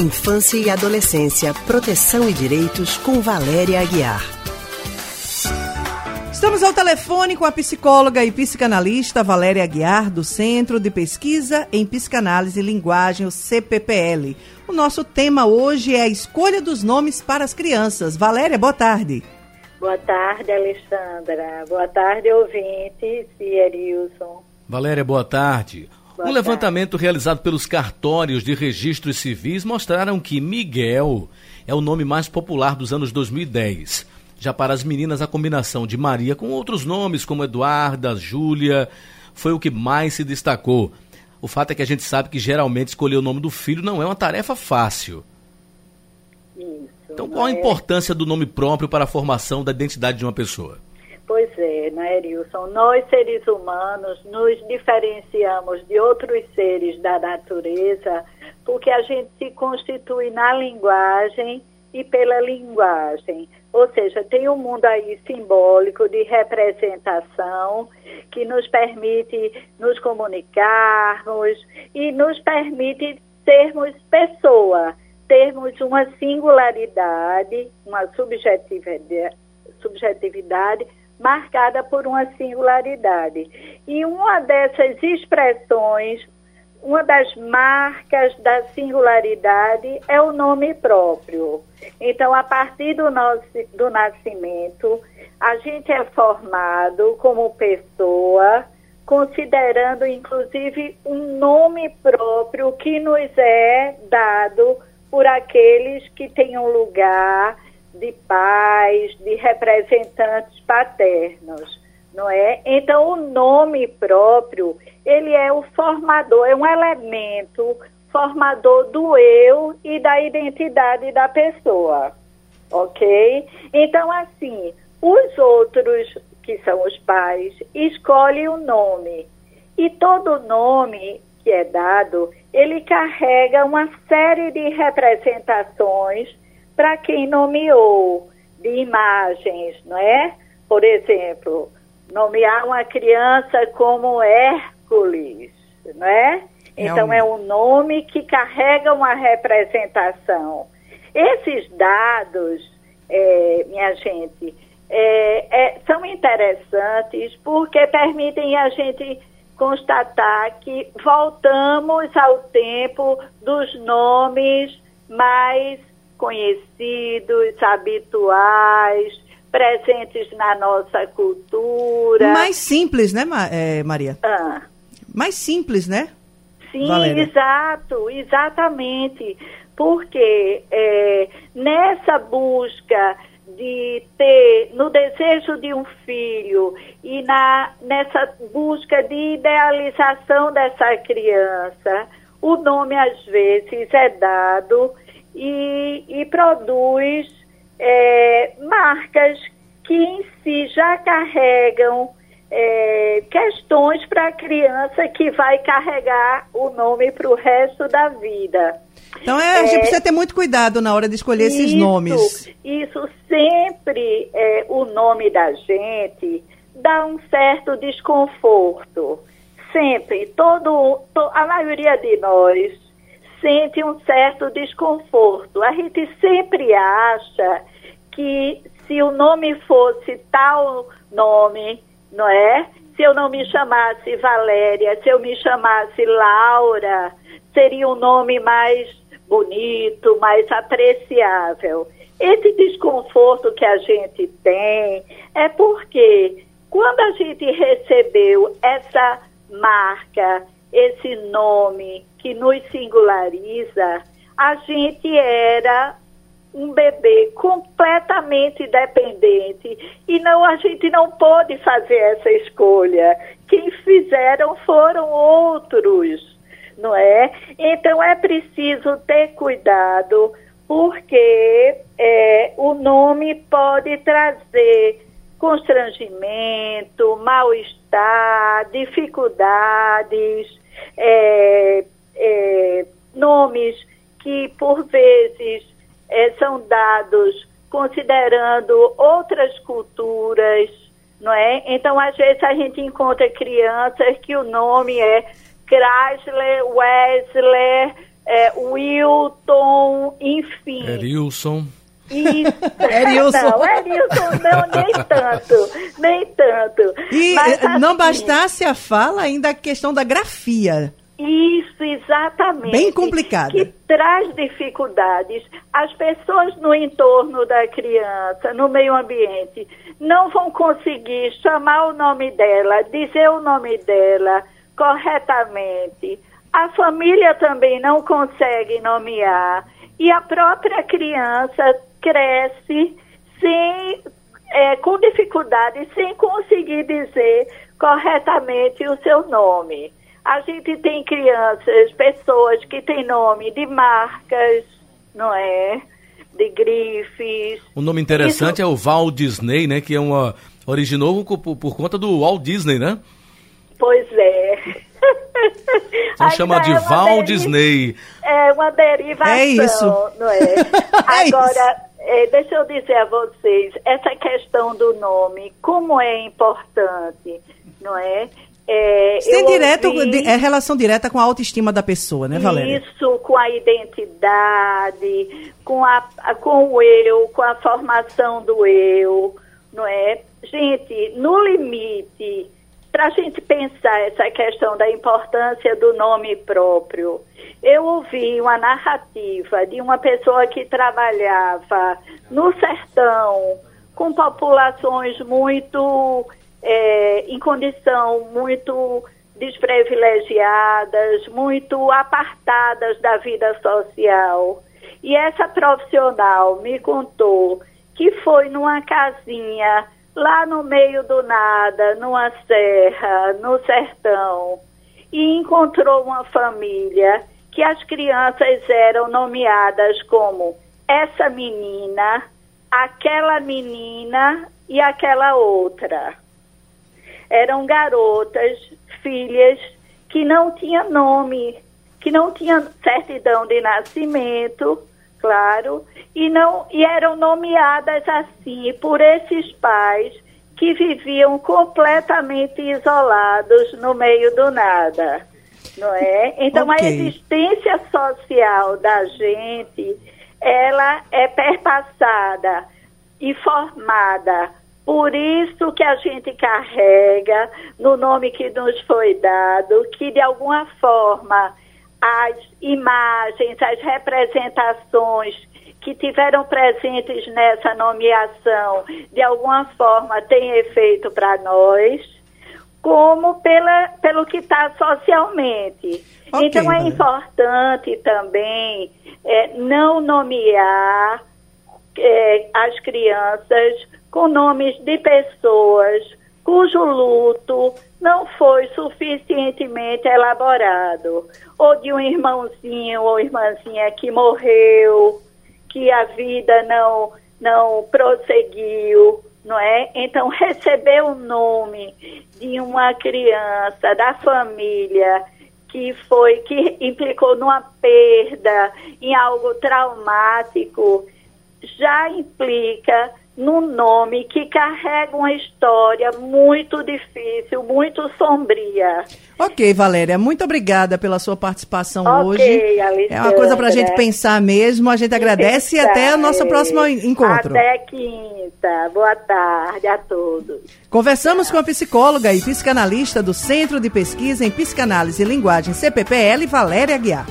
Infância e Adolescência, Proteção e Direitos, com Valéria Aguiar. Estamos ao telefone com a psicóloga e psicanalista Valéria Aguiar, do Centro de Pesquisa em Psicanálise e Linguagem, o CPPL. O nosso tema hoje é a escolha dos nomes para as crianças. Valéria, boa tarde. Boa tarde, Alexandra. Boa tarde, ouvinte, Cierilson. Valéria, boa tarde. Boa um tarde. levantamento realizado pelos cartórios de registros civis mostraram que Miguel é o nome mais popular dos anos 2010. Já para as meninas, a combinação de Maria com outros nomes, como Eduarda, Júlia, foi o que mais se destacou. O fato é que a gente sabe que geralmente escolher o nome do filho não é uma tarefa fácil. Isso, então, qual a é... importância do nome próprio para a formação da identidade de uma pessoa? Né, Erilson? Nós, seres humanos, nos diferenciamos de outros seres da natureza porque a gente se constitui na linguagem e pela linguagem. Ou seja, tem um mundo aí simbólico de representação que nos permite nos comunicarmos e nos permite sermos pessoa, termos uma singularidade, uma subjetividade, subjetividade marcada por uma singularidade. E uma dessas expressões uma das marcas da singularidade é o nome próprio. Então, a partir do, nosso, do nascimento, a gente é formado como pessoa, considerando inclusive um nome próprio que nos é dado por aqueles que têm um lugar de pais, de representantes paternos, não é? Então, o nome próprio ele é o formador, é um elemento formador do eu e da identidade da pessoa, ok? Então, assim, os outros, que são os pais, escolhem o nome. E todo nome que é dado, ele carrega uma série de representações para quem nomeou, de imagens, não é? Por exemplo, nomear uma criança como é Hércules, né? Então é um nome que carrega uma representação. Esses dados, é, minha gente, é, é, são interessantes porque permitem a gente constatar que voltamos ao tempo dos nomes mais conhecidos, habituais, presentes na nossa cultura. Mais simples, né, é, Maria? Ah mais simples, né? Sim, Valéria? exato, exatamente. Porque é, nessa busca de ter, no desejo de um filho e na, nessa busca de idealização dessa criança, o nome às vezes é dado e, e produz é, marcas que em si já carregam é, questões para a criança que vai carregar o nome para o resto da vida. Então é, a gente é, precisa ter muito cuidado na hora de escolher isso, esses nomes. Isso sempre, é, o nome da gente dá um certo desconforto. Sempre, todo, to, a maioria de nós sente um certo desconforto. A gente sempre acha que se o nome fosse tal nome, não é? Se eu não me chamasse Valéria, se eu me chamasse Laura, seria um nome mais bonito, mais apreciável. Esse desconforto que a gente tem é porque quando a gente recebeu essa marca, esse nome que nos singulariza, a gente era um bebê completamente dependente e não a gente não pôde fazer essa escolha. Quem fizeram foram outros, não é? Então é preciso ter cuidado porque é, o nome pode trazer constrangimento, mal-estar, dificuldades, é, é, nomes que por vezes é, são dados considerando outras culturas, não é? Então, às vezes, a gente encontra crianças que o nome é Chrysler, Wesley, é, Wilton, enfim. Erilson. Isso. Erilson. Não, Erilson não, nem tanto, nem tanto. E Mas, eh, não assim, bastasse a fala, ainda a questão da grafia. Isso, exatamente. Bem complicada. Que traz dificuldades. As pessoas no entorno da criança, no meio ambiente, não vão conseguir chamar o nome dela, dizer o nome dela corretamente. A família também não consegue nomear. E a própria criança cresce sem, é, com dificuldade, sem conseguir dizer corretamente o seu nome. A gente tem crianças, pessoas que têm nome de marcas, não é? De grifes. Um nome interessante Isso- é o Walt Disney, né? Que é uma. Originou por, por conta do Walt Disney, né? Pois é. Então Ainda chama de é Walt Disney. É uma derivação, É isso. não é? É Agora, é, deixa eu dizer a vocês, essa questão do nome, como é importante, não é? É, eu direto, ouvi- é relação direta com a autoestima da pessoa, né, Valéria? Isso, com a identidade, com, a- com o eu, com a formação do eu, não é? Gente, no limite, para a gente pensar essa questão da importância do nome próprio, eu ouvi uma narrativa de uma pessoa que trabalhava no sertão, com populações muito é, em condição muito desprivilegiadas, muito apartadas da vida social. E essa profissional me contou que foi numa casinha lá no meio do nada, numa serra, no sertão, e encontrou uma família que as crianças eram nomeadas como essa menina, aquela menina e aquela outra eram garotas, filhas, que não tinham nome, que não tinham certidão de nascimento, claro, e, não, e eram nomeadas assim por esses pais que viviam completamente isolados no meio do nada. Não é? Então Ok. a existência social da gente, ela é perpassada e formada por isso que a gente carrega no nome que nos foi dado, que de alguma forma as imagens, as representações que tiveram presentes nessa nomeação, de alguma forma têm efeito para nós, como pela, pelo que está socialmente. Ok, então é importante também é, não nomear é, as crianças com nomes de pessoas cujo luto não foi suficientemente elaborado, ou de um irmãozinho ou irmãzinha que morreu, que a vida não não prosseguiu, não é? Então receber o nome de uma criança da família que foi que implicou numa perda, em algo traumático, já implica num nome que carrega uma história muito difícil, muito sombria. Ok, Valéria, muito obrigada pela sua participação Ok, hoje. Alessandra. É uma coisa para a gente pensar mesmo. A gente agradece e até o nosso próximo encontro. Até quinta. Boa tarde a todos. Conversamos com a psicóloga e psicanalista do Centro de Pesquisa em Psicanálise e Linguagem CPPL, Valéria Aguiar.